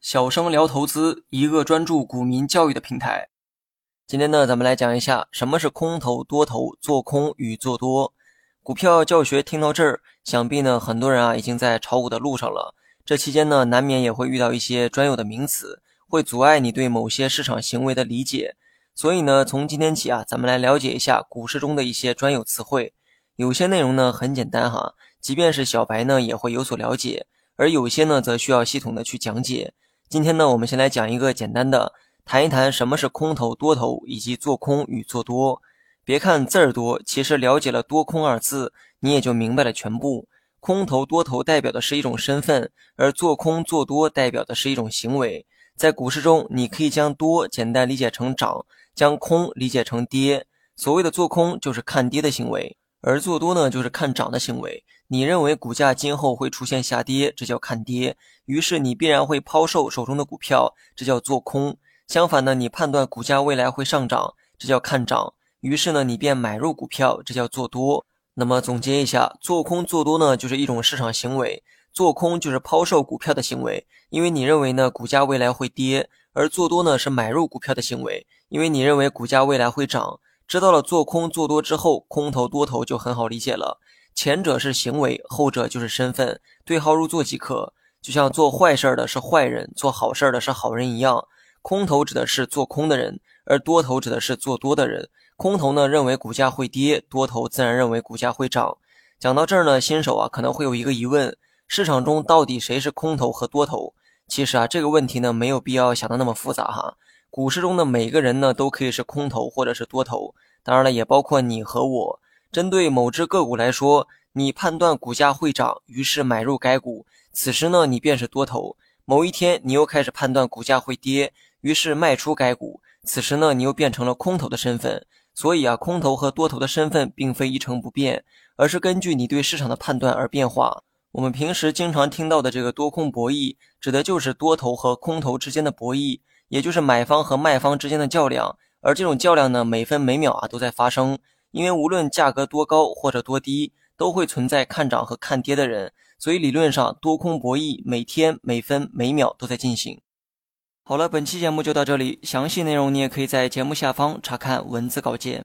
小生聊投资，一个专注股民教育的平台。今天呢，咱们来讲一下什么是空头、多头、做空与做多。股票教学听到这儿，想必呢很多人啊已经在炒股的路上了。这期间呢，难免也会遇到一些专有的名词，会阻碍你对某些市场行为的理解。所以呢，从今天起啊，咱们来了解一下股市中的一些专有词汇。有些内容呢很简单哈，即便是小白呢也会有所了解；而有些呢则需要系统的去讲解。今天呢，我们先来讲一个简单的，谈一谈什么是空头、多头以及做空与做多。别看字儿多，其实了解了“多空”二字，你也就明白了全部。空头、多头代表的是一种身份，而做空、做多代表的是一种行为。在股市中，你可以将多简单理解成涨，将空理解成跌。所谓的做空就是看跌的行为，而做多呢就是看涨的行为。你认为股价今后会出现下跌，这叫看跌，于是你必然会抛售手中的股票，这叫做空。相反呢，你判断股价未来会上涨，这叫看涨，于是呢你便买入股票，这叫做多。那么总结一下，做空做多呢就是一种市场行为，做空就是抛售股票的行为，因为你认为呢股价未来会跌，而做多呢是买入股票的行为，因为你认为股价未来会涨。知道了做空做多之后，空头多头就很好理解了。前者是行为，后者就是身份，对号入座即可。就像做坏事的是坏人，做好事的是好人一样。空头指的是做空的人，而多头指的是做多的人。空头呢认为股价会跌，多头自然认为股价会涨。讲到这儿呢，新手啊可能会有一个疑问：市场中到底谁是空头和多头？其实啊这个问题呢没有必要想的那么复杂哈。股市中的每个人呢都可以是空头或者是多头，当然了也包括你和我。针对某只个股来说，你判断股价会涨，于是买入该股，此时呢，你便是多头。某一天，你又开始判断股价会跌，于是卖出该股，此时呢，你又变成了空头的身份。所以啊，空头和多头的身份并非一成不变，而是根据你对市场的判断而变化。我们平时经常听到的这个多空博弈，指的就是多头和空头之间的博弈，也就是买方和卖方之间的较量。而这种较量呢，每分每秒啊都在发生。因为无论价格多高或者多低，都会存在看涨和看跌的人，所以理论上多空博弈每天每分每秒都在进行。好了，本期节目就到这里，详细内容你也可以在节目下方查看文字稿件。